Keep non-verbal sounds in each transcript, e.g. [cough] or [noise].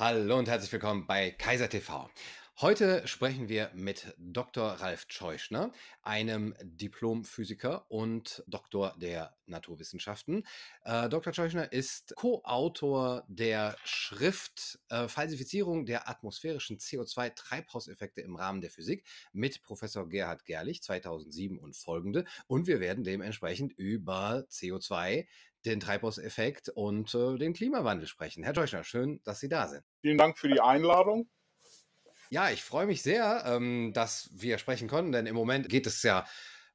Hallo und herzlich willkommen bei Kaiser TV. Heute sprechen wir mit Dr. Ralf Scheuschner, einem Diplomphysiker und Doktor der Naturwissenschaften. Äh, Dr. Scheuschner ist Co-Autor der Schrift äh, Falsifizierung der atmosphärischen CO2-Treibhauseffekte im Rahmen der Physik mit Professor Gerhard Gerlich 2007 und folgende. Und wir werden dementsprechend über CO2, den Treibhauseffekt und äh, den Klimawandel sprechen. Herr Teuchner, schön, dass Sie da sind. Vielen Dank für die Einladung. Ja, ich freue mich sehr, ähm, dass wir sprechen konnten, denn im Moment geht es ja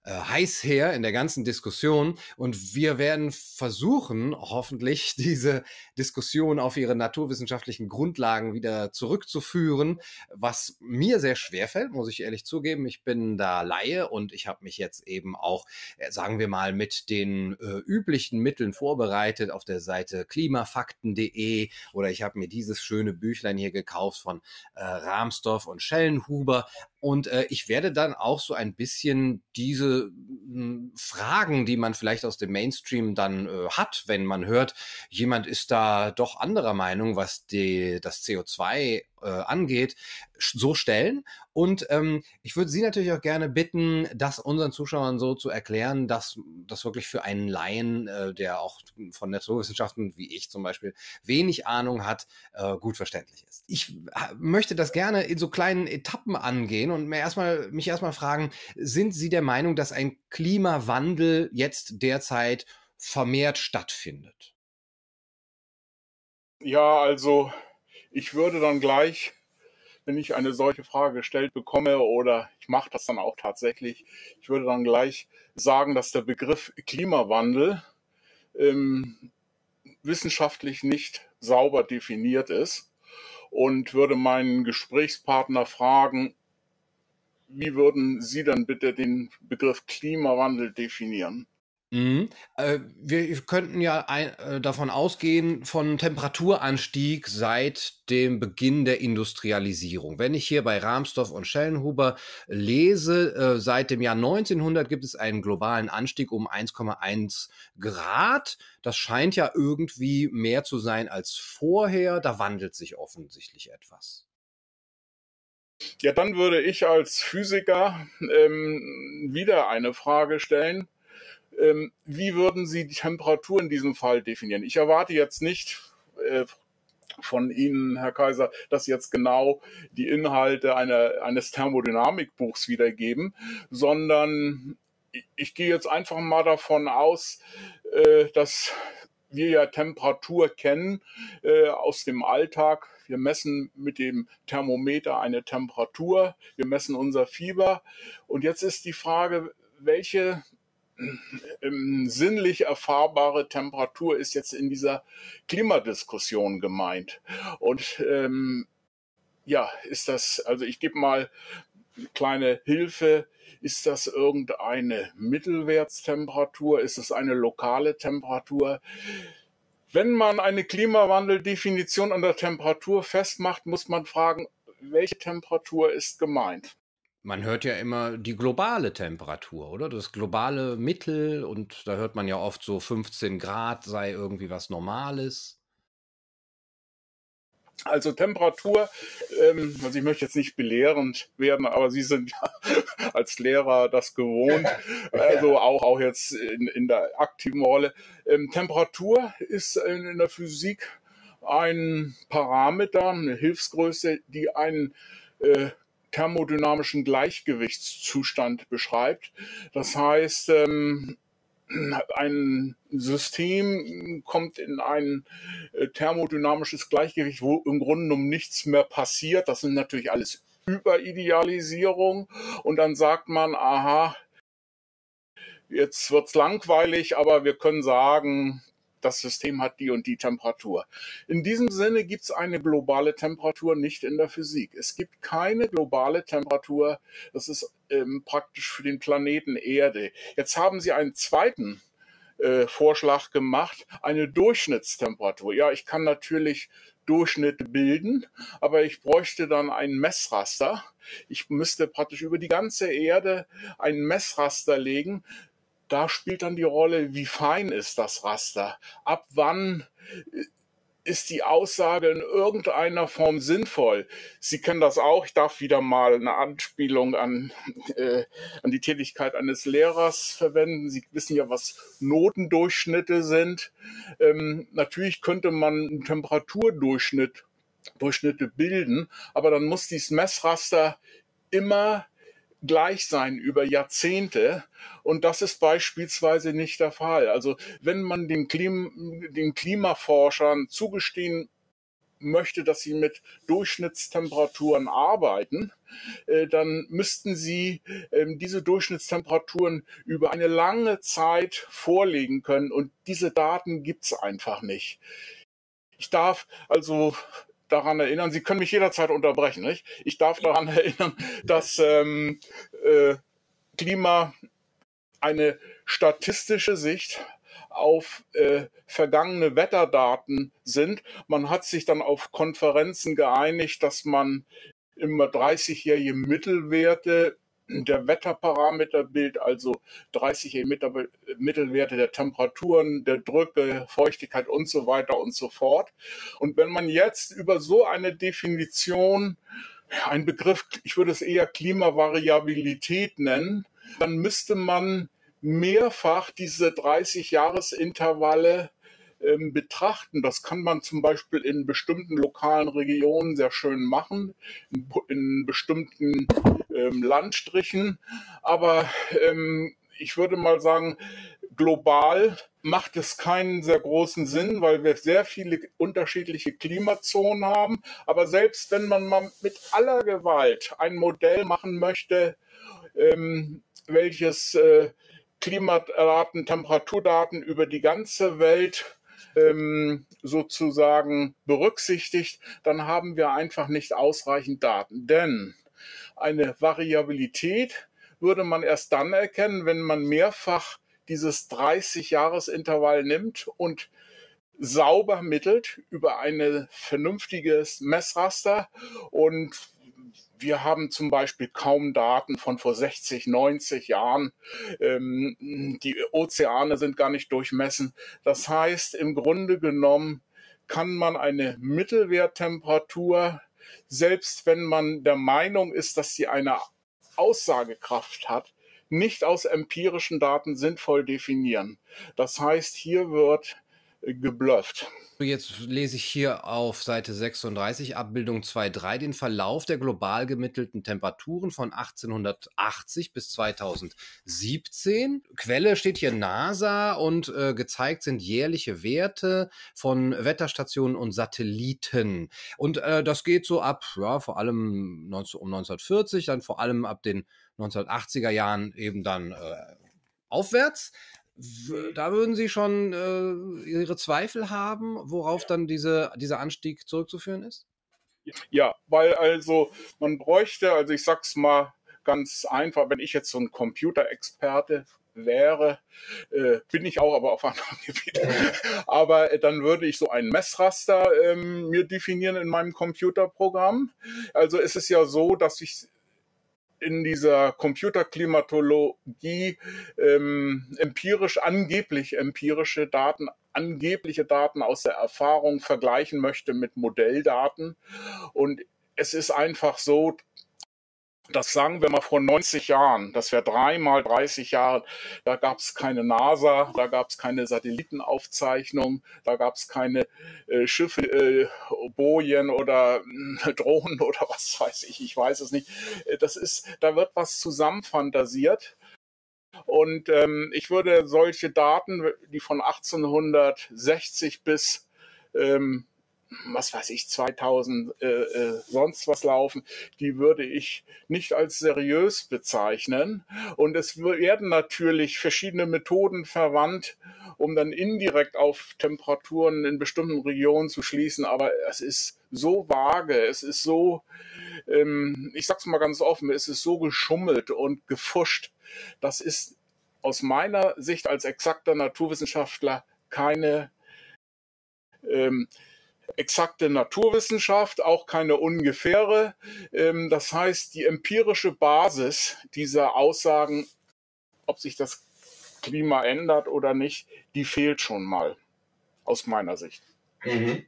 heiß her in der ganzen Diskussion. Und wir werden versuchen, hoffentlich [laughs] diese Diskussion auf ihre naturwissenschaftlichen Grundlagen wieder zurückzuführen, was mir sehr schwer fällt, muss ich ehrlich zugeben. Ich bin da Laie und ich habe mich jetzt eben auch, äh, sagen wir mal, mit den äh, üblichen Mitteln vorbereitet. Auf der Seite klimafakten.de oder ich habe mir dieses schöne Büchlein hier gekauft von äh, Rahmsdorf und Schellenhuber und äh, ich werde dann auch so ein bisschen diese mh, hm, Fragen, die man vielleicht aus dem Mainstream dann äh, hat, wenn man hört, jemand ist da doch anderer Meinung, was die, das CO2 äh, angeht, so stellen. Und ähm, ich würde Sie natürlich auch gerne bitten, das unseren Zuschauern so zu erklären, dass das wirklich für einen Laien, äh, der auch von Naturwissenschaften wie ich zum Beispiel wenig Ahnung hat, äh, gut verständlich ist. Ich möchte das gerne in so kleinen Etappen angehen und mir erstmal, mich erstmal fragen, sind Sie der Meinung, dass ein Klimawandel jetzt derzeit vermehrt stattfindet? Ja, also ich würde dann gleich, wenn ich eine solche Frage gestellt bekomme oder ich mache das dann auch tatsächlich, ich würde dann gleich sagen, dass der Begriff Klimawandel ähm, wissenschaftlich nicht sauber definiert ist und würde meinen Gesprächspartner fragen, wie würden Sie dann bitte den Begriff Klimawandel definieren? Mhm. Äh, wir könnten ja ein, äh, davon ausgehen, von Temperaturanstieg seit dem Beginn der Industrialisierung. Wenn ich hier bei Rahmsdorf und Schellenhuber lese, äh, seit dem Jahr 1900 gibt es einen globalen Anstieg um 1,1 Grad. Das scheint ja irgendwie mehr zu sein als vorher. Da wandelt sich offensichtlich etwas. Ja, dann würde ich als Physiker ähm, wieder eine Frage stellen ähm, wie würden Sie die Temperatur in diesem Fall definieren? Ich erwarte jetzt nicht äh, von Ihnen, Herr Kaiser, dass Sie jetzt genau die Inhalte einer, eines Thermodynamikbuchs wiedergeben, sondern ich, ich gehe jetzt einfach mal davon aus, äh, dass wir ja Temperatur kennen äh, aus dem Alltag. Wir messen mit dem Thermometer eine Temperatur, wir messen unser Fieber. Und jetzt ist die Frage, welche sinnlich erfahrbare Temperatur ist jetzt in dieser Klimadiskussion gemeint. Und ähm, ja, ist das, also ich gebe mal eine kleine Hilfe. Ist das irgendeine Mittelwertstemperatur? Ist es eine lokale Temperatur? Wenn man eine Klimawandeldefinition an der Temperatur festmacht, muss man fragen, welche Temperatur ist gemeint? Man hört ja immer die globale Temperatur, oder? Das globale Mittel und da hört man ja oft so 15 Grad sei irgendwie was Normales. Also Temperatur, ähm, also ich möchte jetzt nicht belehrend werden, aber Sie sind ja [laughs] als Lehrer das gewohnt, [laughs] also auch, auch jetzt in, in der aktiven Rolle. Ähm, Temperatur ist in, in der Physik ein Parameter, eine Hilfsgröße, die einen äh, thermodynamischen Gleichgewichtszustand beschreibt. Das heißt, ähm, ein System kommt in ein äh, thermodynamisches Gleichgewicht, wo im Grunde genommen nichts mehr passiert. Das sind natürlich alles Überidealisierung. Und dann sagt man, aha, jetzt wird's langweilig, aber wir können sagen, das System hat die und die Temperatur. In diesem Sinne gibt es eine globale Temperatur nicht in der Physik. Es gibt keine globale Temperatur. Das ist ähm, praktisch für den Planeten Erde. Jetzt haben Sie einen zweiten äh, Vorschlag gemacht, eine Durchschnittstemperatur. Ja, ich kann natürlich Durchschnitte bilden, aber ich bräuchte dann ein Messraster. Ich müsste praktisch über die ganze Erde ein Messraster legen, da spielt dann die Rolle, wie fein ist das Raster? Ab wann ist die Aussage in irgendeiner Form sinnvoll? Sie kennen das auch. Ich darf wieder mal eine Anspielung an, äh, an die Tätigkeit eines Lehrers verwenden. Sie wissen ja, was Notendurchschnitte sind. Ähm, natürlich könnte man einen Temperaturdurchschnitt Durchschnitte bilden, aber dann muss dieses Messraster immer gleich sein über Jahrzehnte. Und das ist beispielsweise nicht der Fall. Also wenn man den, Klim den Klimaforschern zugestehen möchte, dass sie mit Durchschnittstemperaturen arbeiten, äh, dann müssten sie äh, diese Durchschnittstemperaturen über eine lange Zeit vorlegen können. Und diese Daten gibt's einfach nicht. Ich darf also daran erinnern, Sie können mich jederzeit unterbrechen, nicht? Ich darf daran [laughs] erinnern, dass ähm, äh, Klima eine statistische Sicht auf äh, vergangene Wetterdaten sind. Man hat sich dann auf Konferenzen geeinigt, dass man immer 30-jährige Mittelwerte der Wetterparameterbild, also 30 Mittelwerte der Temperaturen, der Drücke, Feuchtigkeit und so weiter und so fort. Und wenn man jetzt über so eine Definition, ein Begriff, ich würde es eher Klimavariabilität nennen, dann müsste man mehrfach diese 30 Jahresintervalle ähm, betrachten. Das kann man zum Beispiel in bestimmten lokalen Regionen sehr schön machen, in, in bestimmten ähm, Landstrichen. Aber ähm, ich würde mal sagen, global macht es keinen sehr großen Sinn, weil wir sehr viele unterschiedliche Klimazonen haben. Aber selbst wenn man mal mit aller Gewalt ein Modell machen möchte, ähm, welches äh, Klimadaten, Temperaturdaten über die ganze Welt ähm, sozusagen berücksichtigt, dann haben wir einfach nicht ausreichend Daten. Denn eine Variabilität würde man erst dann erkennen, wenn man mehrfach dieses 30-Jahres-Intervall nimmt und sauber mittelt über ein vernünftiges Messraster und wir haben zum Beispiel kaum Daten von vor 60, 90 Jahren. Ähm, die Ozeane sind gar nicht durchmessen. Das heißt, im Grunde genommen kann man eine Mittelwerttemperatur, selbst wenn man der Meinung ist, dass sie eine Aussagekraft hat, nicht aus empirischen Daten sinnvoll definieren. Das heißt, hier wird geblufft. Jetzt lese ich hier auf Seite 36, Abbildung 2.3, den Verlauf der global gemittelten Temperaturen von 1880 bis 2017. Quelle steht hier NASA und äh, gezeigt sind jährliche Werte von Wetterstationen und Satelliten. Und äh, das geht so ab, ja, vor allem 19, um 1940, dann vor allem ab den 1980er Jahren eben dann äh, aufwärts da würden Sie schon äh, Ihre Zweifel haben, worauf dann diese, dieser Anstieg zurückzuführen ist? Ja, weil also man bräuchte, also ich sag's mal ganz einfach, wenn ich jetzt so ein Computerexperte wäre, äh, bin ich auch, aber auf anderen [laughs] Gebieten. aber äh, dann würde ich so ein Messraster ähm, mir definieren in meinem Computerprogramm. Also es ist ja so, dass ich in dieser Computerklimatologie ähm, empirisch, angeblich empirische Daten, angebliche Daten aus der Erfahrung vergleichen möchte mit Modelldaten. Und es ist einfach so, das sagen wir mal vor 90 Jahren, das wäre dreimal 30 Jahre, da gab es keine NASA, da gab es keine Satellitenaufzeichnung, da gab es keine äh, Schiffe, äh, Bojen oder äh, [laughs] Drohnen oder was weiß ich, ich weiß es nicht. Äh, das ist, da wird was zusammenfantasiert. Und ähm, ich würde solche Daten, die von 1860 bis ähm, was weiß ich, 2000 äh, äh, sonst was laufen, die würde ich nicht als seriös bezeichnen. Und es werden natürlich verschiedene Methoden verwandt, um dann indirekt auf Temperaturen in bestimmten Regionen zu schließen. Aber es ist so vage, es ist so, ähm, ich sag's mal ganz offen, es ist so geschummelt und gefuscht. Das ist aus meiner Sicht als exakter Naturwissenschaftler keine ähm, exakte Naturwissenschaft, auch keine ungefähre. Ähm, das heißt, die empirische Basis dieser Aussagen, ob sich das Klima ändert oder nicht, die fehlt schon mal aus meiner Sicht. Mhm.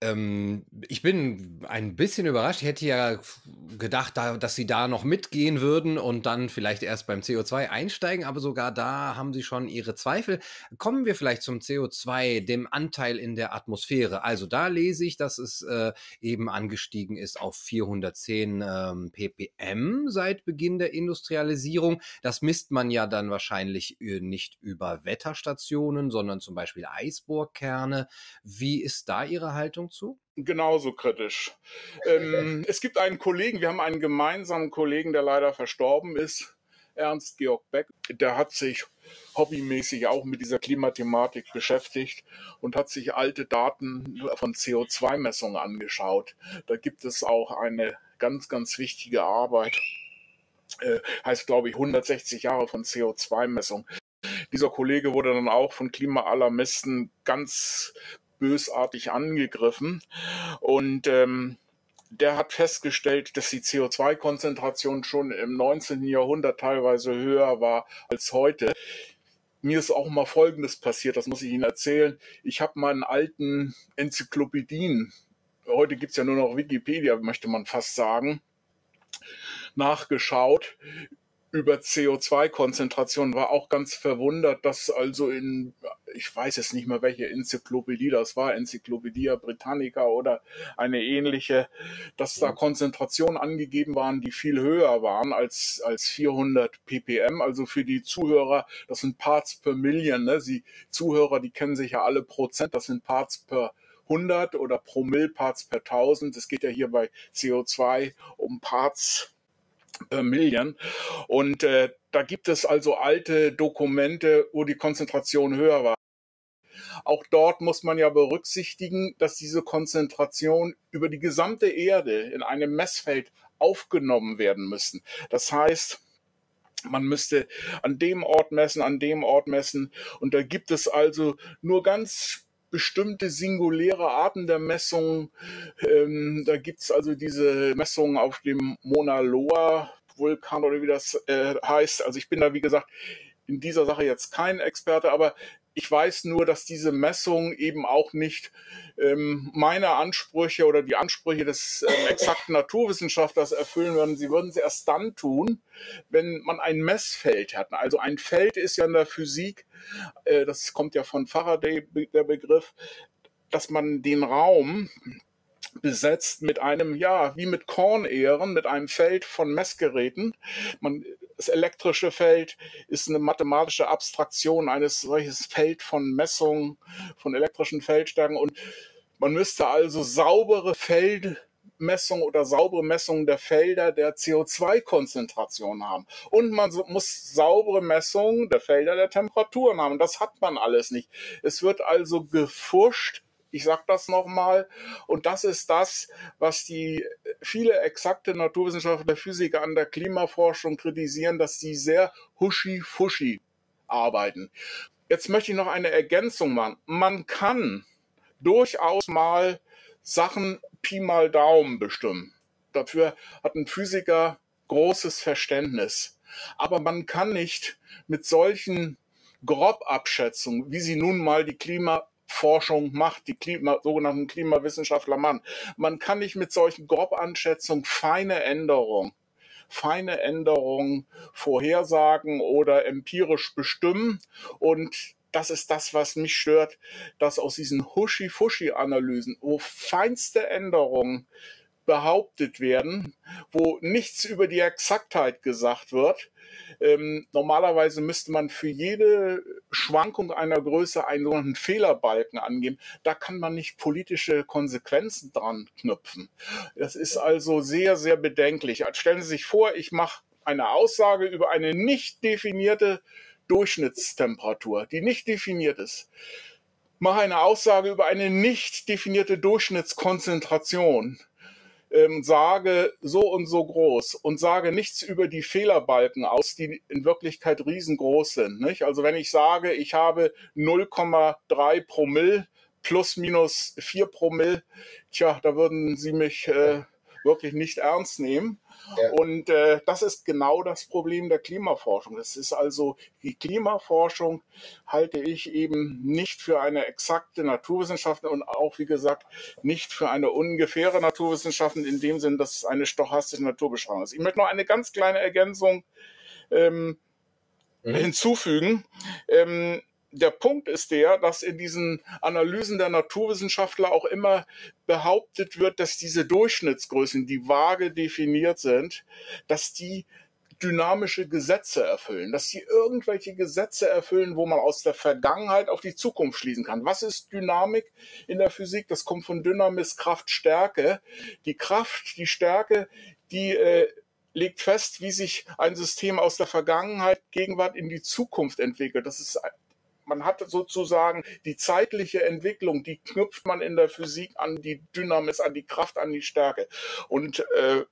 Ähm, ich bin ein bisschen überrascht. Ich hätte ja gedacht, da, dass sie da noch mitgehen würden und dann vielleicht erst beim CO2 einsteigen, aber sogar da haben sie schon ihre Zweifel. Kommen wir vielleicht zum CO2, dem Anteil in der Atmosphäre. Also da lese ich, dass es äh, eben angestiegen ist auf 410 ähm, ppm seit Beginn der Industrialisierung. Das misst man ja dann wahrscheinlich äh, nicht über Wetterstationen, sondern zum Beispiel Eisbohrkerne. Wie ist da Ihre Haltung zu? Genauso kritisch. Ähm, [laughs] es gibt einen Kollegen, wir haben einen gemeinsamen Kollegen, der leider verstorben ist, Ernst Georg Beck. Der hat sich hobbymäßig auch mit dieser Klimathematik beschäftigt und hat sich alte Daten von CO2-Messungen angeschaut. Da gibt es auch eine ganz, ganz wichtige Arbeit. Äh, heißt, glaube ich, 160 Jahre von CO2-Messung. Dieser Kollege wurde dann auch von Klimaalarmisten ganz bösartig angegriffen. Und ähm, der hat festgestellt, dass die CO2-Konzentration schon im 19. Jahrhundert teilweise höher war als heute. Mir ist auch mal Folgendes passiert, das muss ich Ihnen erzählen. Ich habe meinen alten Enzyklopädien, heute gibt es ja nur noch Wikipedia, möchte man fast sagen, nachgeschaut über CO2-Konzentration, war auch ganz verwundert, dass also in, ich weiß jetzt nicht mehr, welche Enzyklopädie das war, Enzyklopädie Britannica oder eine ähnliche, dass da Konzentrationen angegeben waren, die viel höher waren als, als 400 ppm. Also für die Zuhörer, das sind Parts per Million. Ne? Sie Zuhörer, die kennen sich ja alle Prozent, das sind Parts per 100 oder Promillparts per 1000. Es geht ja hier bei CO2 um Parts per Million. Und äh, da gibt es also alte Dokumente, wo die Konzentration höher war. Auch dort muss man ja berücksichtigen, dass diese Konzentration über die gesamte Erde in einem Messfeld aufgenommen werden müssen. Das heißt, man müsste an dem Ort messen, an dem Ort messen. Und da gibt es also nur ganz bestimmte singuläre Arten der Messung. Ähm, da gibt es also diese Messungen auf dem Mauna Loa Vulkan oder wie das äh, heißt. Also ich bin da, wie gesagt, in dieser Sache jetzt kein Experte, aber ich weiß nur, dass diese Messungen eben auch nicht ähm, meine Ansprüche oder die Ansprüche des ähm, exakten Naturwissenschaftlers erfüllen würden. Sie würden es erst dann tun, wenn man ein Messfeld hat. Also ein Feld ist ja in der Physik, äh, das kommt ja von Faraday der Begriff, dass man den Raum besetzt mit einem, ja, wie mit Kornähren, mit einem Feld von Messgeräten. Man, das elektrische Feld ist eine mathematische Abstraktion eines solches Feld von Messungen, von elektrischen Feldstärken und man müsste also saubere Feldmessungen oder saubere Messungen der Felder der CO2-Konzentration haben. Und man muss saubere Messungen der Felder der Temperaturen haben. Das hat man alles nicht. Es wird also gefuscht ich sage das nochmal. Und das ist das, was die viele exakte Naturwissenschaftler, Physiker an der Klimaforschung kritisieren, dass sie sehr huschi-fuschi arbeiten. Jetzt möchte ich noch eine Ergänzung machen. Man kann durchaus mal Sachen Pi mal Daumen bestimmen. Dafür hat ein Physiker großes Verständnis. Aber man kann nicht mit solchen Grobabschätzungen, wie sie nun mal die Klima Forschung macht, die Klima, sogenannten Klimawissenschaftler machen. Man kann nicht mit solchen Grobanschätzungen feine Änderungen feine Änderungen vorhersagen oder empirisch bestimmen. Und das ist das, was mich stört, dass aus diesen Huschi-Fuschi-Analysen, wo feinste Änderungen behauptet werden, wo nichts über die Exaktheit gesagt wird, ähm, normalerweise müsste man für jede Schwankung einer Größe einen sogenannten Fehlerbalken angeben. Da kann man nicht politische Konsequenzen dran knüpfen. Das ist also sehr, sehr bedenklich. Stellen Sie sich vor, ich mache eine Aussage über eine nicht definierte Durchschnittstemperatur, die nicht definiert ist mache eine Aussage über eine nicht definierte Durchschnittskonzentration ähm, sage so und so groß und sage nichts über die Fehlerbalken aus, die in Wirklichkeit riesengroß sind. Nicht? Also wenn ich sage, ich habe 0,3 Promille plus minus 4 Promille, tja, da würden Sie mich äh, wirklich nicht ernst nehmen. Ja. Und äh, das ist genau das Problem der Klimaforschung. Das ist also die Klimaforschung halte ich eben nicht für eine exakte Naturwissenschaft und auch, wie gesagt, nicht für eine ungefähre Naturwissenschaft in dem Sinn, dass es eine stochastische Naturbeschreibung ist. Ich möchte noch eine ganz kleine Ergänzung ähm, mhm. hinzufügen. Ähm, der Punkt ist der, dass in diesen Analysen der Naturwissenschaftler auch immer behauptet wird, dass diese Durchschnittsgrößen, die vage definiert sind, dass die dynamische Gesetze erfüllen, dass sie irgendwelche Gesetze erfüllen, wo man aus der Vergangenheit auf die Zukunft schließen kann. Was ist Dynamik in der Physik? Das kommt von Dynamis, Kraft, Stärke. Die Kraft, die Stärke, die äh, legt fest, wie sich ein System aus der Vergangenheit, Gegenwart in die Zukunft entwickelt. Das ist man hat sozusagen die zeitliche Entwicklung, die knüpft man in der Physik an die Dynamis, an die Kraft, an die Stärke. Und äh,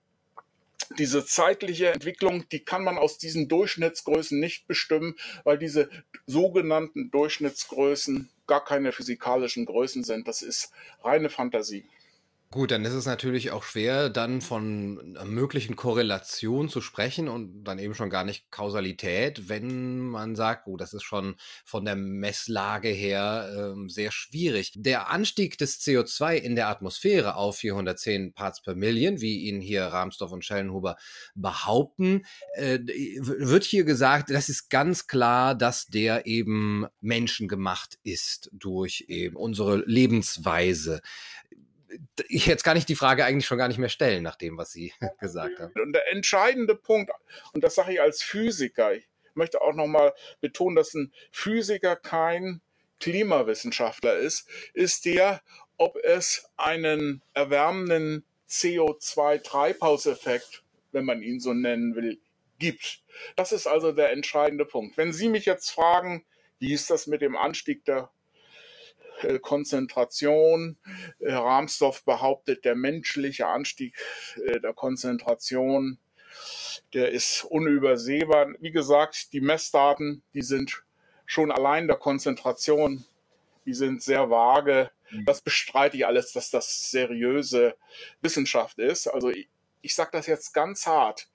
diese zeitliche Entwicklung, die kann man aus diesen Durchschnittsgrößen nicht bestimmen, weil diese sogenannten Durchschnittsgrößen gar keine physikalischen Größen sind. Das ist reine Fantasie. Gut, dann ist es natürlich auch schwer, dann von möglichen Korrelationen zu sprechen und dann eben schon gar nicht Kausalität, wenn man sagt, oh, das ist schon von der Messlage her äh, sehr schwierig. Der Anstieg des CO2 in der Atmosphäre auf 410 Parts per Million, wie ihn hier Rahmsdorf und Schellenhuber behaupten, äh, wird hier gesagt, das ist ganz klar, dass der eben menschengemacht ist durch eben unsere Lebensweise ich jetzt kann ich die Frage eigentlich schon gar nicht mehr stellen, nach dem, was Sie [laughs] gesagt haben. Und der entscheidende Punkt, und das sage ich als Physiker, ich möchte auch nochmal betonen, dass ein Physiker kein Klimawissenschaftler ist, ist der, ob es einen erwärmenden CO2-Treibhauseffekt, wenn man ihn so nennen will, gibt. Das ist also der entscheidende Punkt. Wenn Sie mich jetzt fragen, wie ist das mit dem Anstieg der Konzentration. Herr Rahmsdorf behauptet, der menschliche Anstieg äh, der Konzentration, der ist unübersehbar. Wie gesagt, die Messdaten, die sind schon allein der Konzentration, die sind sehr vage. Mhm. Das bestreite ich alles, dass das seriöse Wissenschaft ist. Also ich, ich sage das jetzt ganz hart.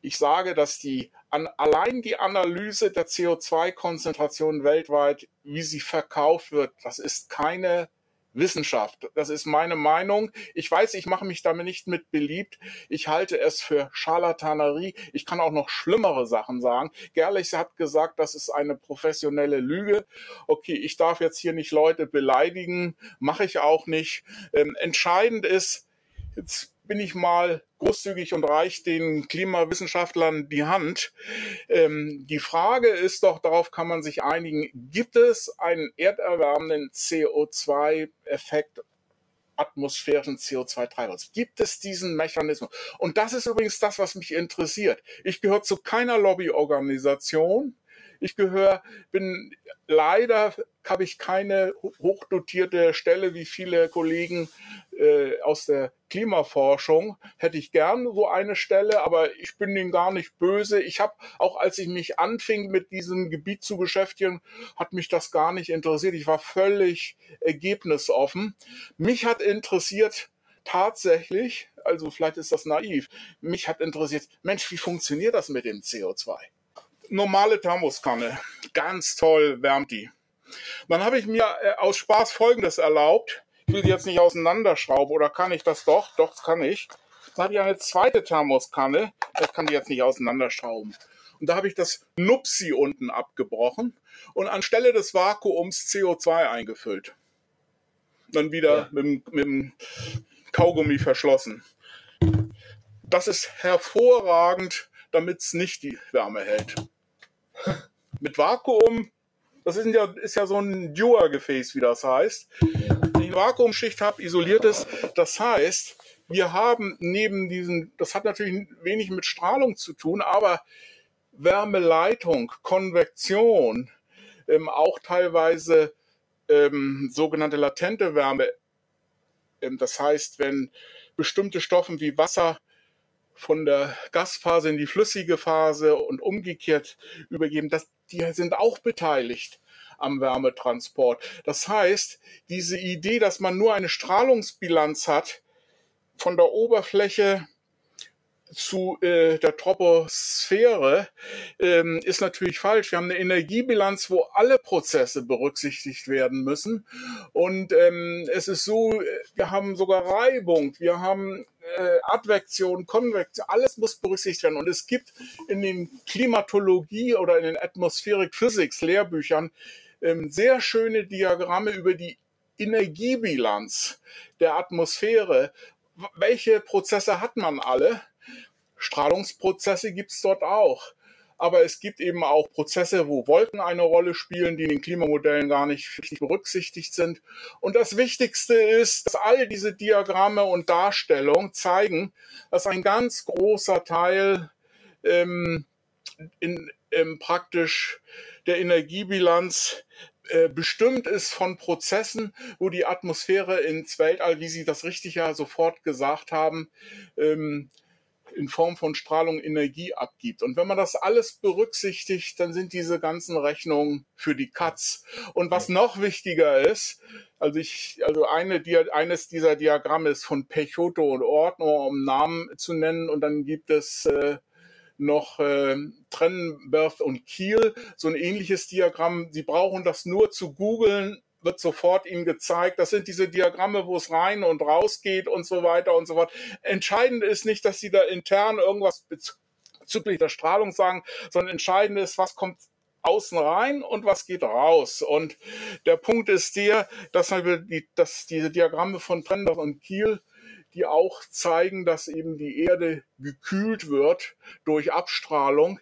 Ich sage, dass die an, allein die Analyse der CO2-Konzentration weltweit, wie sie verkauft wird, das ist keine Wissenschaft. Das ist meine Meinung. Ich weiß, ich mache mich damit nicht mit beliebt. Ich halte es für Charlatanerie. Ich kann auch noch schlimmere Sachen sagen. Gerlich hat gesagt, das ist eine professionelle Lüge. Okay, ich darf jetzt hier nicht Leute beleidigen. Mache ich auch nicht. Ähm, entscheidend ist, jetzt bin ich mal großzügig und reich den Klimawissenschaftlern die Hand. Ähm, die Frage ist doch, darauf kann man sich einigen, gibt es einen erderwärmenden CO2-Effekt atmosphärischen CO2-Treibhaus. Gibt es diesen Mechanismus? Und das ist übrigens das, was mich interessiert. Ich gehöre zu keiner Lobbyorganisation. Ich gehöre, bin leider habe ich keine hochdotierte Stelle wie viele Kollegen äh, aus der Klimaforschung. Hätte ich gern so eine Stelle, aber ich bin denen gar nicht böse. Ich habe auch, als ich mich anfing, mit diesem Gebiet zu beschäftigen, hat mich das gar nicht interessiert. Ich war völlig ergebnisoffen. Mich hat interessiert tatsächlich, also vielleicht ist das naiv, mich hat interessiert, Mensch, wie funktioniert das mit dem CO2? normale Thermoskanne. Ganz toll wärmt die. Dann habe ich mir äh, aus Spaß Folgendes erlaubt. Ich will die jetzt nicht auseinanderschrauben oder kann ich das doch? Doch, das kann ich. Dann habe ich eine zweite Thermoskanne. Ich kann die jetzt nicht auseinanderschrauben. Und da habe ich das Nupsi unten abgebrochen und anstelle des Vakuums CO2 eingefüllt. Dann wieder ja. mit, mit dem Kaugummi verschlossen. Das ist hervorragend, damit es nicht die Wärme hält. Mit Vakuum, das ist ja, ist ja so ein Dewar-Gefäß, wie das heißt. Vakuumschicht habe, isoliert es, das heißt, wir haben neben diesen, das hat natürlich wenig mit Strahlung zu tun, aber Wärmeleitung, Konvektion, ähm, auch teilweise ähm, sogenannte latente Wärme. Ähm, das heißt, wenn bestimmte Stoffe wie Wasser von der Gasphase in die flüssige Phase und umgekehrt übergeben, das, die sind auch beteiligt am Wärmetransport. Das heißt, diese Idee, dass man nur eine Strahlungsbilanz hat, von der Oberfläche zu äh, der Troposphäre ähm, ist natürlich falsch. Wir haben eine Energiebilanz, wo alle Prozesse berücksichtigt werden müssen. Und ähm, es ist so, wir haben sogar Reibung, wir haben äh, Advektion, Konvektion, alles muss berücksichtigt werden. Und es gibt in den Klimatologie oder in den Atmospheric Physics Lehrbüchern sehr schöne Diagramme über die Energiebilanz der Atmosphäre. Welche Prozesse hat man alle? Strahlungsprozesse gibt es dort auch. Aber es gibt eben auch Prozesse, wo Wolken eine Rolle spielen, die in den Klimamodellen gar nicht richtig berücksichtigt sind. Und das Wichtigste ist, dass all diese Diagramme und Darstellungen zeigen, dass ein ganz großer Teil ähm, in, ähm, praktisch der Energiebilanz äh, bestimmt ist von Prozessen, wo die Atmosphäre ins Weltall, wie Sie das richtig ja sofort gesagt haben, ähm, in Form von Strahlung Energie abgibt. Und wenn man das alles berücksichtigt, dann sind diese ganzen Rechnungen für die Katz. Und was noch wichtiger ist, also ich, also eine, eines dieser Diagramme ist von Pechotto und Ordner, um Namen zu nennen. Und dann gibt es äh, noch äh, Trennenberth und Kiel, so ein ähnliches Diagramm. Sie brauchen das nur zu googeln wird sofort Ihnen gezeigt. Das sind diese Diagramme, wo es rein und raus geht und so weiter und so fort. Entscheidend ist nicht, dass Sie da intern irgendwas bezüglich der Strahlung sagen, sondern entscheidend ist, was kommt außen rein und was geht raus. Und der Punkt ist der, dass, die, dass diese Diagramme von Trender und Kiel die auch zeigen, dass eben die Erde gekühlt wird durch Abstrahlung.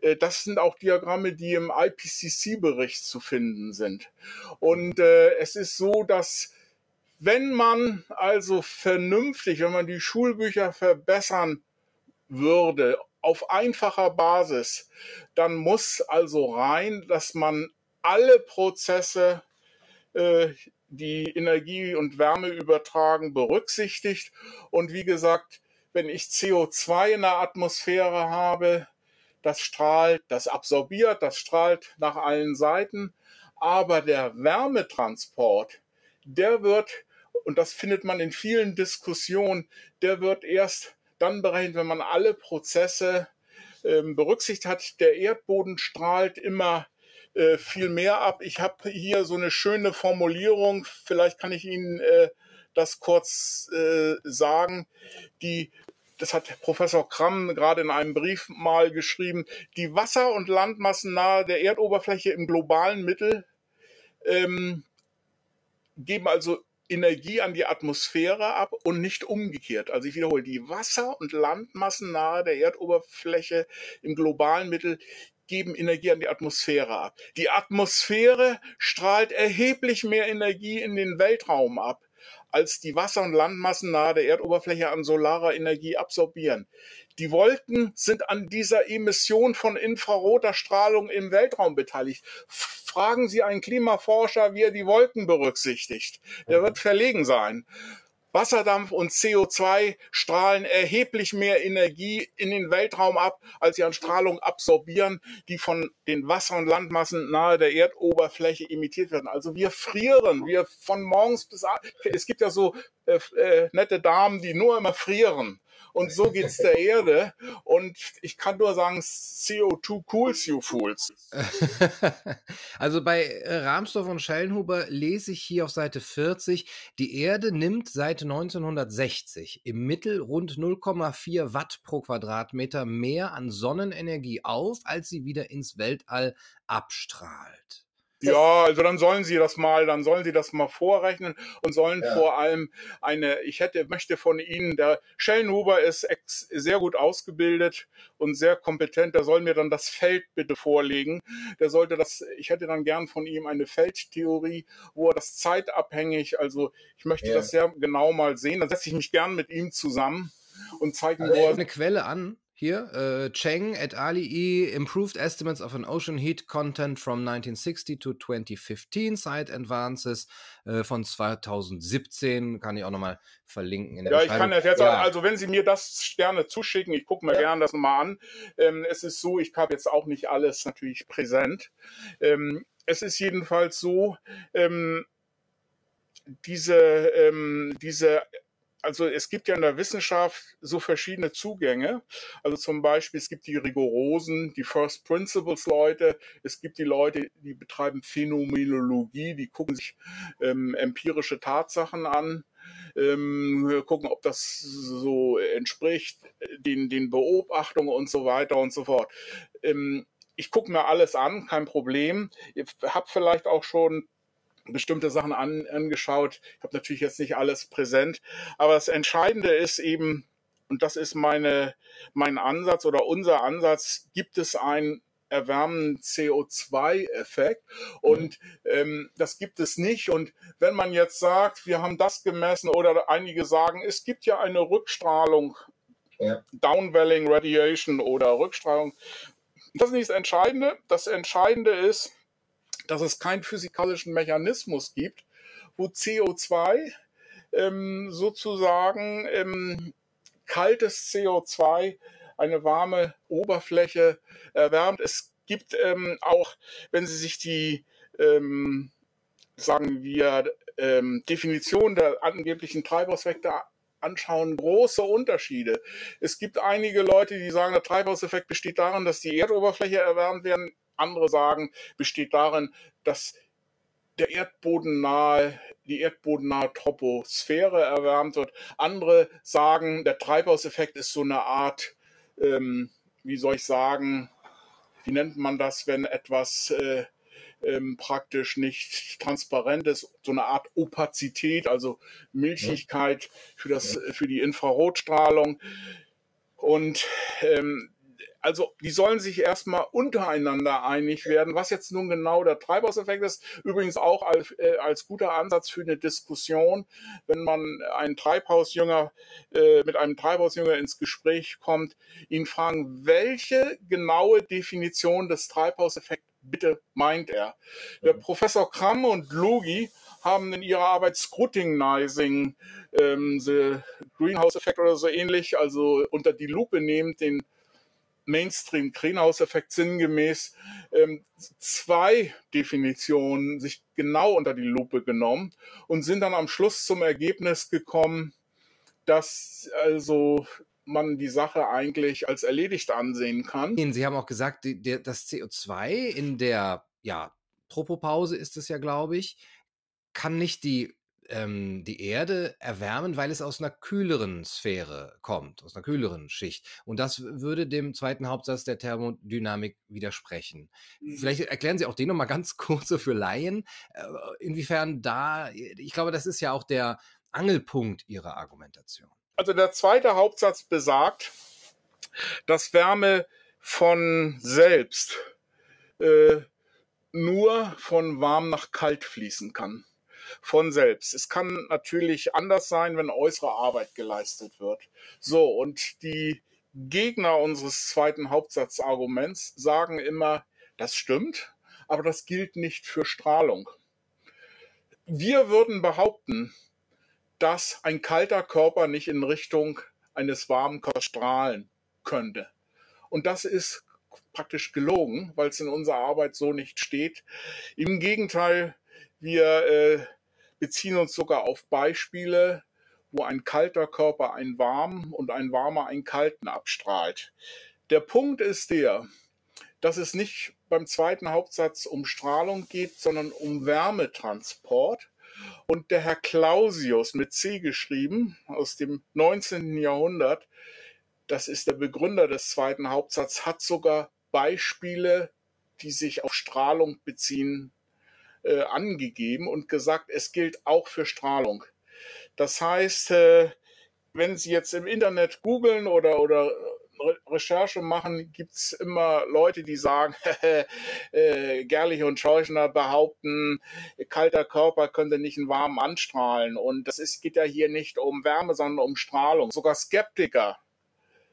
Äh, das sind auch Diagramme, die im IPCC-Bericht zu finden sind. Und äh, es ist so, dass wenn man also vernünftig, wenn man die Schulbücher verbessern würde, auf einfacher Basis, dann muss also rein, dass man alle Prozesse äh, die Energie und Wärme übertragen, berücksichtigt. Und wie gesagt, wenn ich CO2 in der Atmosphäre habe, das strahlt, das absorbiert, das strahlt nach allen Seiten. Aber der Wärmetransport, der wird, und das findet man in vielen Diskussionen, der wird erst dann berechnet, wenn man alle Prozesse ähm, berücksichtigt hat. Der Erdboden strahlt immer äh, viel mehr ab. Ich habe hier so eine schöne Formulierung, vielleicht kann ich Ihnen äh, das kurz äh, sagen, die das hat Professor Kramm gerade in einem Brief mal geschrieben, die Wasser- und Landmassen nahe der Erdoberfläche im globalen Mittel ähm, geben also Energie an die Atmosphäre ab und nicht umgekehrt. Also ich wiederhole, die Wasser- und Landmassen nahe der Erdoberfläche im globalen Mittel geben Energie an die Atmosphäre ab. Die Atmosphäre strahlt erheblich mehr Energie in den Weltraum ab, als die Wasser- und Landmassen nahe der Erdoberfläche an solarer Energie absorbieren. Die Wolken sind an dieser Emission von infraroter Strahlung im Weltraum beteiligt. Fragen Sie einen Klimaforscher, wie er die Wolken berücksichtigt. Der wird verlegen sein. Wasserdampf und CO2 strahlen erheblich mehr Energie in den Weltraum ab, als sie an Strahlung absorbieren, die von den Wasser- und Landmassen nahe der Erdoberfläche emittiert werden. Also wir frieren, wir von morgens bis abends. Es gibt ja so äh, äh, nette Damen, die nur immer frieren. Und so geht es der Erde. Und ich kann nur sagen, CO2 cools you fools. [laughs] also bei äh, Rahmsdorf und Schellenhuber lese ich hier auf Seite 40, die Erde nimmt seit 1960 im Mittel rund 0,4 Watt pro Quadratmeter mehr an Sonnenenergie auf, als sie wieder ins Weltall abstrahlt. Ja, also dann sollen sie das mal, dann sollen sie das mal vorrechnen und sollen ja. vor allem eine, ich hätte, möchte von Ihnen, der Schellenhuber ist ex, sehr gut ausgebildet und sehr kompetent, der soll mir dann das Feld bitte vorlegen. Der sollte das, ich hätte dann gern von ihm eine Feldtheorie, wo er das zeitabhängig, also ich möchte ja. das sehr genau mal sehen. Dann setze ich mich gern mit ihm zusammen und zeige ihm, also wo er eine Quelle an hier, äh, Cheng et Ali Improved Estimates of an Ocean Heat Content from 1960 to 2015, Site Advances äh, von 2017, kann ich auch nochmal verlinken. In der ja, ich kann das jetzt, ja. also wenn Sie mir das gerne zuschicken, ich gucke mir ja. gerne das mal an. Ähm, es ist so, ich habe jetzt auch nicht alles natürlich präsent. Ähm, es ist jedenfalls so, ähm, diese, ähm, diese also es gibt ja in der Wissenschaft so verschiedene Zugänge. Also zum Beispiel, es gibt die rigorosen, die First Principles Leute. Es gibt die Leute, die betreiben Phänomenologie, die gucken sich ähm, empirische Tatsachen an. Ähm, gucken, ob das so entspricht den, den Beobachtungen und so weiter und so fort. Ähm, ich gucke mir alles an, kein Problem. Ich habe vielleicht auch schon bestimmte Sachen an, angeschaut. Ich habe natürlich jetzt nicht alles präsent, aber das Entscheidende ist eben, und das ist meine, mein Ansatz oder unser Ansatz, gibt es einen erwärmenden CO2-Effekt und ähm, das gibt es nicht. Und wenn man jetzt sagt, wir haben das gemessen oder einige sagen, es gibt ja eine Rückstrahlung, ja. Downwelling Radiation oder Rückstrahlung, das ist nicht das Entscheidende. Das Entscheidende ist, dass es keinen physikalischen Mechanismus gibt, wo CO2 ähm, sozusagen ähm, kaltes CO2 eine warme Oberfläche erwärmt. Es gibt ähm, auch, wenn Sie sich die, ähm, sagen wir, ähm, Definition der angeblichen Treibhauseffekte anschauen, große Unterschiede. Es gibt einige Leute, die sagen, der Treibhauseffekt besteht darin, dass die Erdoberfläche erwärmt werden. Andere sagen, besteht darin, dass der erdbodennahe, die erdbodennahe Troposphäre erwärmt wird. Andere sagen, der Treibhauseffekt ist so eine Art, ähm, wie soll ich sagen, wie nennt man das, wenn etwas äh, ähm, praktisch nicht transparent ist, so eine Art Opazität, also Milchigkeit für, das, für die Infrarotstrahlung. Und ähm, also die sollen sich erstmal untereinander einig werden, was jetzt nun genau der Treibhauseffekt ist. Übrigens auch als, äh, als guter Ansatz für eine Diskussion, wenn man einen Treibhausjünger äh, mit einem Treibhausjünger ins Gespräch kommt, ihn fragen, welche genaue Definition des Treibhauseffekts bitte meint er. Der mhm. Professor Kramm und Logi haben in ihrer Arbeit Scrutinizing ähm, the Greenhouse Effect oder so ähnlich, also unter die Lupe nehmend den Mainstream-Greenhouse-Effekt sinngemäß ähm, zwei Definitionen sich genau unter die Lupe genommen und sind dann am Schluss zum Ergebnis gekommen, dass also man die Sache eigentlich als erledigt ansehen kann. Sie haben auch gesagt, die, der, das CO2 in der ja, Tropopause ist es ja, glaube ich, kann nicht die ähm, die Erde erwärmen, weil es aus einer kühleren Sphäre kommt, aus einer kühleren Schicht. Und das würde dem zweiten Hauptsatz der Thermodynamik widersprechen. Mhm. Vielleicht erklären Sie auch den nochmal ganz [laughs] kurz so für Laien, äh, inwiefern da, ich glaube, das ist ja auch der Angelpunkt Ihrer Argumentation. Also der zweite Hauptsatz besagt, dass Wärme von selbst äh, nur von warm nach kalt fließen kann von selbst. Es kann natürlich anders sein, wenn äußere Arbeit geleistet wird. So, und die Gegner unseres zweiten Hauptsatzarguments sagen immer, das stimmt, aber das gilt nicht für Strahlung. Wir würden behaupten, dass ein kalter Körper nicht in Richtung eines warmen Körpers strahlen könnte. Und das ist praktisch gelogen, weil es in unserer Arbeit so nicht steht. Im Gegenteil, wir äh, beziehen uns sogar auf Beispiele, wo ein kalter Körper einen warmen und ein warmer einen kalten abstrahlt. Der Punkt ist der, dass es nicht beim zweiten Hauptsatz um Strahlung geht, sondern um Wärmetransport. Und der Herr Clausius mit C geschrieben aus dem 19. Jahrhundert, das ist der Begründer des zweiten Hauptsatzes, hat sogar Beispiele, die sich auf Strahlung beziehen, äh, angegeben und gesagt, es gilt auch für Strahlung. Das heißt, äh, wenn Sie jetzt im Internet googeln oder, oder Re Recherche machen, gibt es immer Leute, die sagen, [laughs] äh, Gerlich und Scheuchner behaupten, kalter Körper könnte nicht einen warmen anstrahlen. Und das ist, geht ja hier nicht um Wärme, sondern um Strahlung. Sogar Skeptiker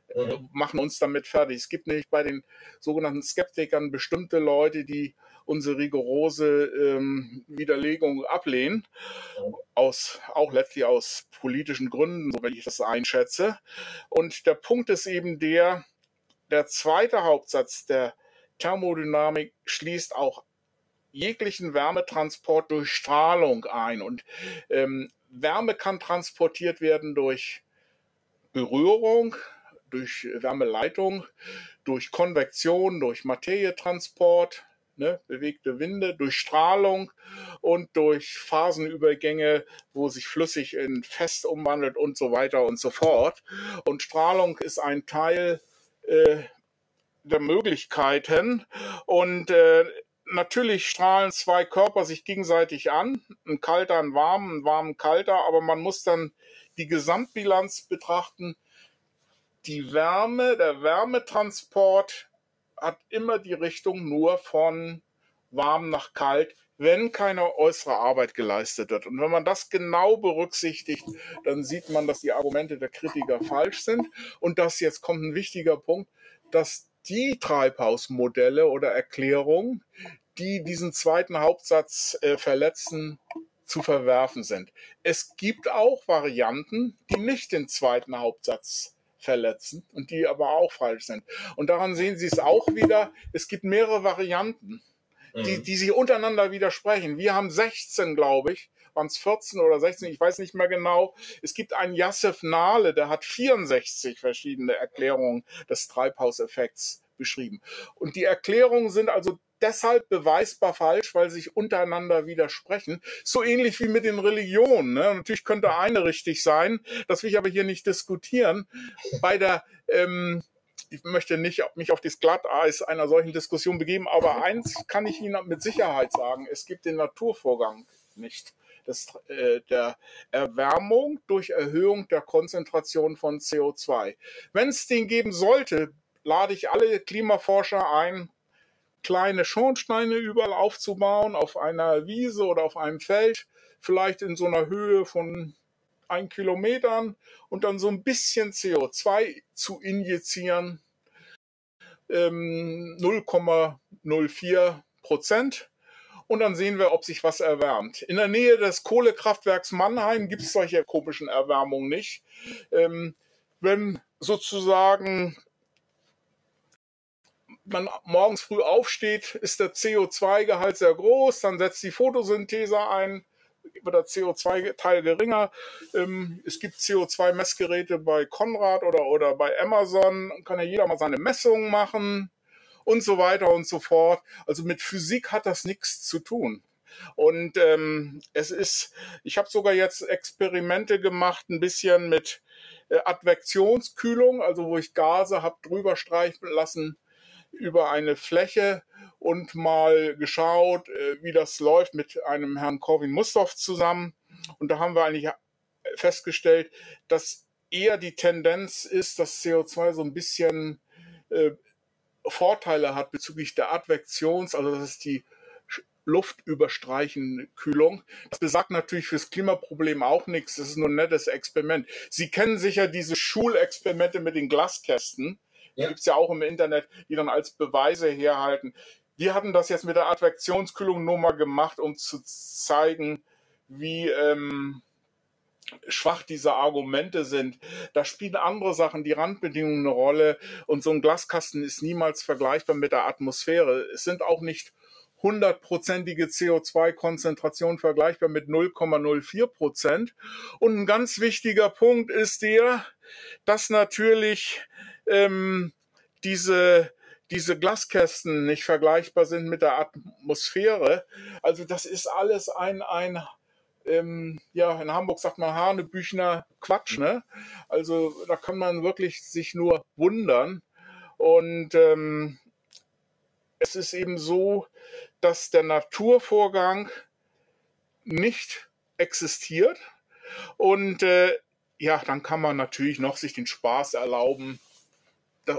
äh, mhm. machen uns damit fertig. Es gibt nämlich bei den sogenannten Skeptikern bestimmte Leute, die unsere rigorose ähm, Widerlegung ablehnen, aus, auch letztlich aus politischen Gründen, so wenn ich das einschätze. Und der Punkt ist eben der, der zweite Hauptsatz der Thermodynamik schließt auch jeglichen Wärmetransport durch Strahlung ein. Und ähm, Wärme kann transportiert werden durch Berührung, durch Wärmeleitung, durch Konvektion, durch Materietransport, ne, bewegte Winde, durch Strahlung und durch Phasenübergänge, wo sich flüssig in fest umwandelt und so weiter und so fort. Und Strahlung ist ein Teil äh, der Möglichkeiten und äh, natürlich strahlen zwei Körper sich gegenseitig an, ein kalter, ein warm, ein warm, ein kalter, aber man muss dann die Gesamtbilanz betrachten. Die Wärme, der Wärmetransport hat immer die Richtung nur von warm nach kalt, wenn keine äußere Arbeit geleistet wird. Und wenn man das genau berücksichtigt, dann sieht man, dass die Argumente der Kritiker falsch sind und dass jetzt kommt ein wichtiger Punkt, dass die Treibhausmodelle oder Erklärungen, die diesen zweiten Hauptsatz äh, verletzen, zu verwerfen sind. Es gibt auch Varianten, die nicht den zweiten Hauptsatz verletzen und die aber auch falsch sind. Und daran sehen Sie es auch wieder. Es gibt mehrere Varianten, die, mhm. die sich untereinander widersprechen. Wir haben 16, glaube ich, waren es 14 oder 16, ich weiß nicht mehr genau. Es gibt einen Yassef Nahle, der hat 64 verschiedene Erklärungen des Treibhauseffekts beschrieben. Und die Erklärungen sind also deshalb beweisbar falsch, weil sie sich untereinander widersprechen. So ähnlich wie mit den Religionen. Ne? Natürlich könnte eine richtig sein, das will ich aber hier nicht diskutieren. Bei der ähm, ich möchte nicht mich auf das Glatteis einer solchen Diskussion begeben, aber eins kann ich Ihnen mit Sicherheit sagen, es gibt den Naturvorgang nicht. Das, äh, der Erwärmung durch Erhöhung der Konzentration von CO2. Wenn es den geben sollte, lade ich alle Klimaforscher ein, kleine Schornsteine überall aufzubauen, auf einer Wiese oder auf einem Feld, vielleicht in so einer Höhe von ein Kilometern und dann so ein bisschen CO2 zu injizieren. Ähm, 0,04 Prozent. Und dann sehen wir, ob sich was erwärmt. In der Nähe des Kohlekraftwerks Mannheim gibt es solche komischen Erwärmungen nicht. Ähm, wenn sozusagen man morgens früh aufsteht, ist der CO2-Gehalt sehr groß, dann setzt die Photosynthese ein, wird der CO2-Teil geringer. Ähm, es gibt CO2-Messgeräte bei Konrad oder, oder bei Amazon, kann ja jeder mal seine Messungen machen und so weiter und so fort. Also mit Physik hat das nichts zu tun. Und ähm, es ist, ich habe sogar jetzt Experimente gemacht, ein bisschen mit äh, Advektionskühlung, also wo ich Gase habe drüber streichen lassen über eine Fläche und mal geschaut, äh, wie das läuft mit einem Herrn Corwin Mustoff zusammen. Und da haben wir eigentlich festgestellt, dass eher die Tendenz ist, dass CO2 so ein bisschen äh, Vorteile hat bezüglich der Advektions, also das ist die luftüberstreichende Kühlung. Das besagt natürlich fürs Klimaproblem auch nichts. Das ist nur ein nettes Experiment. Sie kennen sicher diese Schulexperimente mit den Glaskästen. Gibt es ja auch im Internet, die dann als Beweise herhalten. Wir hatten das jetzt mit der Advektionskühlung nur mal gemacht, um zu zeigen, wie ähm, schwach diese Argumente sind. Da spielen andere Sachen, die Randbedingungen eine Rolle und so ein Glaskasten ist niemals vergleichbar mit der Atmosphäre. Es sind auch nicht hundertprozentige CO2-Konzentration vergleichbar mit 0,04 Prozent. Und ein ganz wichtiger Punkt ist der, dass natürlich ähm, diese, diese Glaskästen nicht vergleichbar sind mit der Atmosphäre. Also das ist alles ein, ein ähm, ja, in Hamburg sagt man Hanebüchner Quatsch, ne? Also da kann man wirklich sich nur wundern. Und ähm, es ist eben so, dass der Naturvorgang nicht existiert. Und äh, ja, dann kann man natürlich noch sich den Spaß erlauben,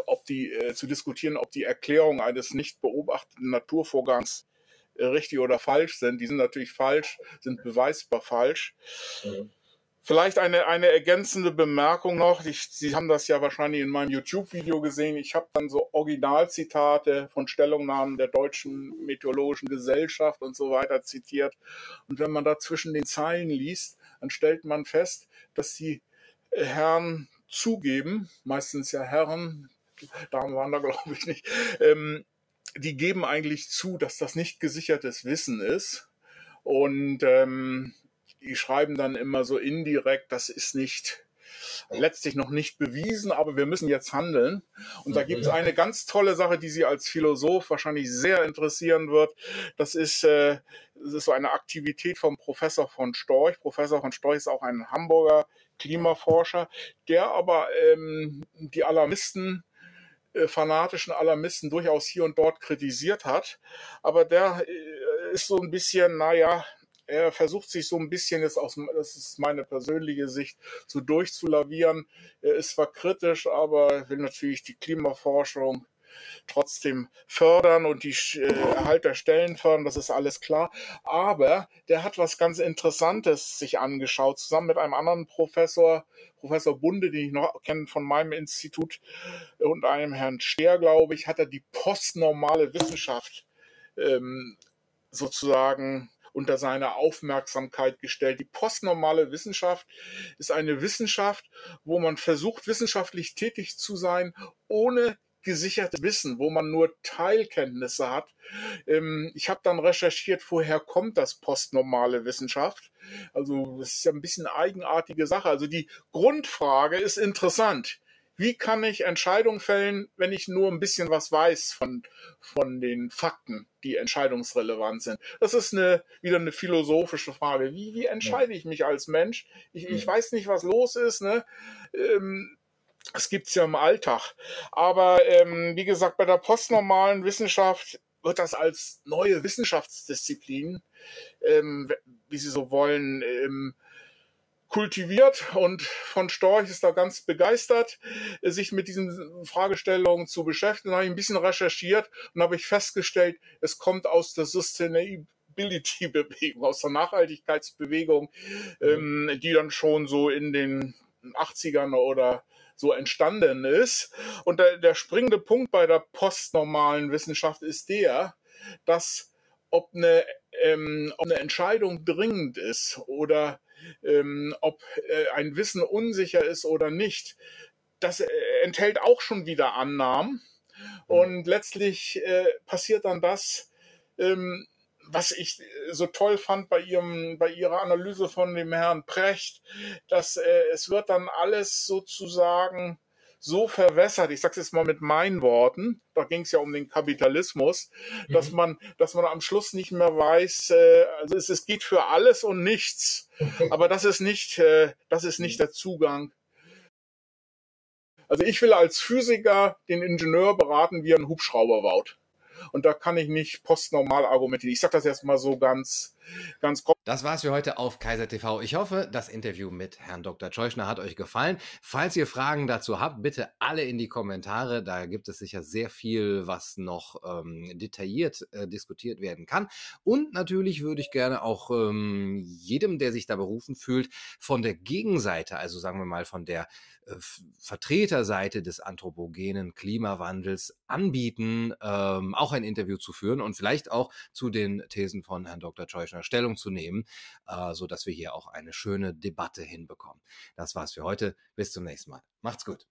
ob die äh, zu diskutieren, ob die Erklärung eines nicht beobachteten Naturvorgangs äh, richtig oder falsch sind. Die sind natürlich falsch, sind beweisbar falsch. Mhm. Vielleicht eine, eine ergänzende Bemerkung noch. Ich, Sie haben das ja wahrscheinlich in meinem YouTube-Video gesehen. Ich habe dann so Originalzitate von Stellungnahmen der Deutschen Meteorologischen Gesellschaft und so weiter zitiert. Und wenn man da zwischen den Zeilen liest, dann stellt man fest, dass die Herren zugeben, meistens ja Herren, Damen waren da [laughs] glaube ich nicht, ähm, die geben eigentlich zu, dass das nicht gesichertes Wissen ist. Und ähm, die schreiben dann immer so indirekt, das ist nicht letztlich noch nicht bewiesen, aber wir müssen jetzt handeln. Und da gibt es eine ganz tolle Sache, die Sie als Philosoph wahrscheinlich sehr interessieren wird. Das ist, äh, das ist so eine Aktivität vom Professor von Storch. Professor von Storch ist auch ein Hamburger Klimaforscher, der aber ähm, die Alarmisten fanatischen Alarmisten durchaus hier und dort kritisiert hat. Aber der äh, ist so ein bisschen, naja, er versucht sich so ein bisschen jetzt aus, das ist meine persönliche Sicht, so durchzulavieren. Er ist zwar kritisch, aber will natürlich die Klimaforschung trotzdem fördern und die äh, Erhalt der Stellen fördern, das ist alles klar. Aber der hat was ganz Interessantes sich angeschaut, zusammen mit einem anderen Professor, Professor Bunde, den ich noch kenne von meinem Institut und einem Herrn Stehr, glaube ich, hat er die postnormale Wissenschaft ähm, sozusagen unter seine Aufmerksamkeit gestellt. Die postnormale Wissenschaft ist eine Wissenschaft, wo man versucht, wissenschaftlich tätig zu sein, ohne gesicherte Wissen, wo man nur Teilkenntnisse hat. Ähm, ich habe dann recherchiert, woher kommt das postnormale Wissenschaft. Also das ist ja ein bisschen eine eigenartige Sache. Also die Grundfrage ist interessant wie kann ich Entscheidungen fällen, wenn ich nur ein bisschen was weiß von, von den Fakten, die entscheidungsrelevant sind? Das ist eine, wieder eine philosophische Frage. Wie, wie entscheide ich mich als Mensch? Ich, ich weiß nicht, was los ist. Ne? Ähm, das gibt's ja im Alltag. Aber ähm, wie gesagt, bei der postnormalen Wissenschaft wird das als neue Wissenschaftsdisziplin, ähm, wie Sie so wollen, ähm, kultiviert und von Storch ist da ganz begeistert, sich mit diesen Fragestellungen zu beschäftigen. Da habe ich ein bisschen recherchiert und habe ich festgestellt, es kommt aus der Sustainability-Bewegung, aus der Nachhaltigkeitsbewegung, ähm, die dann schon so in den 80ern oder so entstanden ist. Und der, der springende Punkt bei der postnormalen Wissenschaft ist der, dass ob eine, ähm, ob eine Entscheidung dringend ist oder ähm, ob äh, ein Wissen unsicher ist oder nicht, das äh, enthält auch schon wieder Annahmen. Mhm. Und letztlich äh, passiert dann das, ähm, was ich so toll fand bei ihrem, bei ihrer Analyse von dem Herrn Precht, dass äh, es wird dann alles sozusagen so verwässert, ich sage es jetzt mal mit meinen Worten, da ging es ja um den Kapitalismus, mhm. dass man, dass man am Schluss nicht mehr weiß, äh, also es, es geht für alles und nichts, aber das ist nicht, äh, das ist nicht der Zugang. Also ich will als Physiker den Ingenieur beraten, wie er einen Hubschrauber baut. Und da kann ich nicht postnormal argumentieren. Ich sage das jetzt mal so ganz, ganz grob. Das war's für heute auf Kaiser TV. Ich hoffe, das Interview mit Herrn Dr. Scheuchner hat euch gefallen. Falls ihr Fragen dazu habt, bitte alle in die Kommentare. Da gibt es sicher sehr viel, was noch ähm, detailliert äh, diskutiert werden kann. Und natürlich würde ich gerne auch ähm, jedem, der sich da berufen fühlt, von der Gegenseite, also sagen wir mal von der äh, Vertreterseite des anthropogenen Klimawandels anbieten, ähm, auch ein Interview zu führen und vielleicht auch zu den Thesen von Herrn Dr kritischer Stellung zu nehmen, äh, so wir hier auch eine schöne Debatte hinbekommen. Das war's für heute. Bis zum nächsten Mal. Macht's gut.